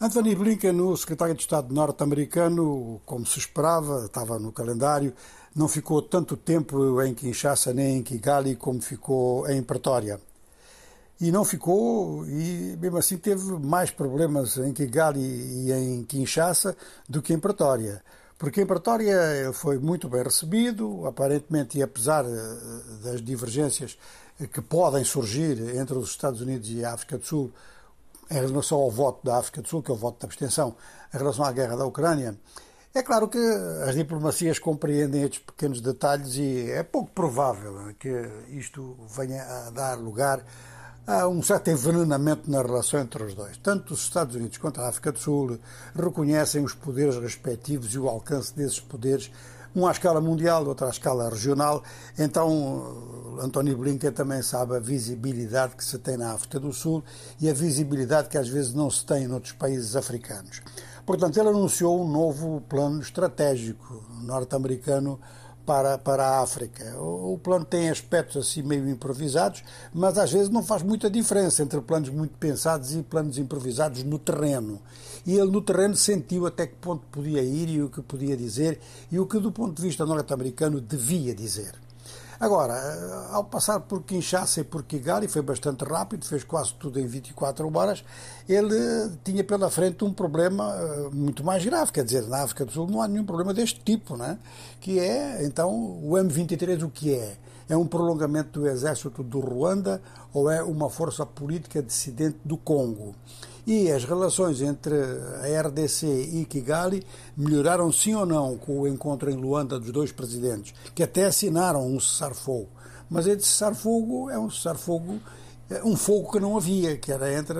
Anthony Blinken, o secretário de Estado norte-americano, como se esperava, estava no calendário, não ficou tanto tempo em Kinshasa nem em Kigali como ficou em Pretória. E não ficou, e mesmo assim teve mais problemas em Kigali e em Kinshasa do que em Pretória. Porque em Pretória foi muito bem recebido, aparentemente, e apesar eh, das divergências que podem surgir entre os Estados Unidos e a África do Sul, em relação ao voto da África do Sul, que é o voto de abstenção, em relação à guerra da Ucrânia, é claro que as diplomacias compreendem estes pequenos detalhes e é pouco provável que isto venha a dar lugar a um certo envenenamento na relação entre os dois. Tanto os Estados Unidos quanto a África do Sul reconhecem os poderes respectivos e o alcance desses poderes um à escala mundial, outro à escala regional. Então, António Blinken também sabe a visibilidade que se tem na África do Sul e a visibilidade que às vezes não se tem noutros países africanos. Portanto, ele anunciou um novo plano estratégico norte-americano para, para a África. O, o, plano tem aspectos assim meio improvisados, mas às vezes não faz muita diferença entre planos muito pensados e planos improvisados no terreno. E ele no terreno sentiu até que ponto podia ir e o que podia dizer e o que do ponto de vista norte-americano devia dizer. Agora, eh, ao passar por Kinshasa e por Kigali, foi bastante rápido, fez quase tudo em 24 horas, ele tinha pela frente um problema eh, muito mais grave, quer dizer, na África do Sul não há nenhum problema deste tipo, né? que é, então, o M23 o que é? É um prolongamento do exército do Ruanda ou é uma força política dissidente do Congo? E as relações entre a RDC e Kigali melhoraram sim ou não com o encontro em Luanda dos dois presidentes, que até assinaram um cessar-fogo. Mas esse cessar-fogo é um cessar-fogo, é um fogo que não havia, que era entre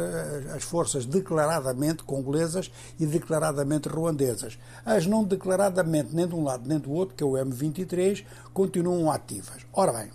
as forças declaradamente congolesas e declaradamente ruandesas. As não declaradamente nem de um lado nem do outro, que é o M23, continuam ativas. Ora bem,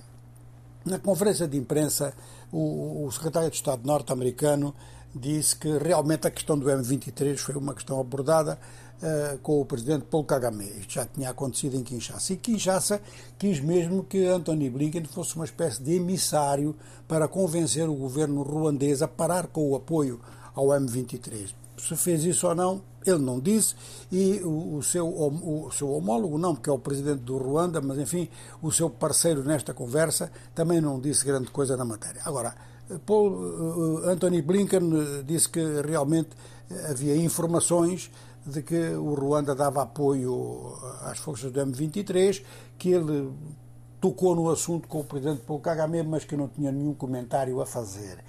na conferência de imprensa, o, o secretário de Estado norte-americano disse que realmente a questão do M23 foi uma questão abordada uh, com o presidente Paul Kagame. Isto já tinha acontecido em Kinshasa. E Kinshasa quis mesmo que Anthony Blinken fosse uma espécie de emissário para convencer o governo ruandês a parar com o apoio ao M23. Se fez isso ou não, ele não disse, e o, o, seu, o, o seu homólogo, não, porque é o presidente do Ruanda, mas enfim, o seu parceiro nesta conversa também não disse grande coisa na matéria. Agora, Paul, uh, Anthony Blinken uh, disse que realmente havia informações de que o Ruanda dava apoio às forças do M23, que ele tocou no assunto com o presidente Paul Kagame, mas que não tinha nenhum comentário a fazer.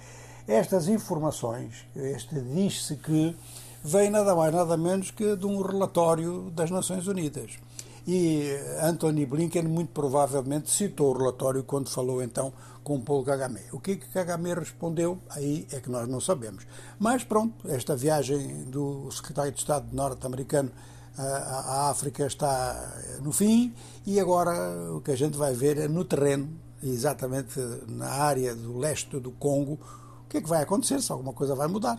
Estas informações, este diz-se que vem nada mais nada menos que de um relatório das Nações Unidas. E Anthony Blinken muito provavelmente citou o relatório quando falou então com Paul Kagame. O que, que Kagame respondeu, aí é que nós não sabemos. Mas pronto, esta viagem do secretário de Estado norte-americano à África está no fim e agora o que a gente vai ver é no terreno, exatamente na área do leste do Congo, o que é que vai acontecer, se alguma coisa vai mudar.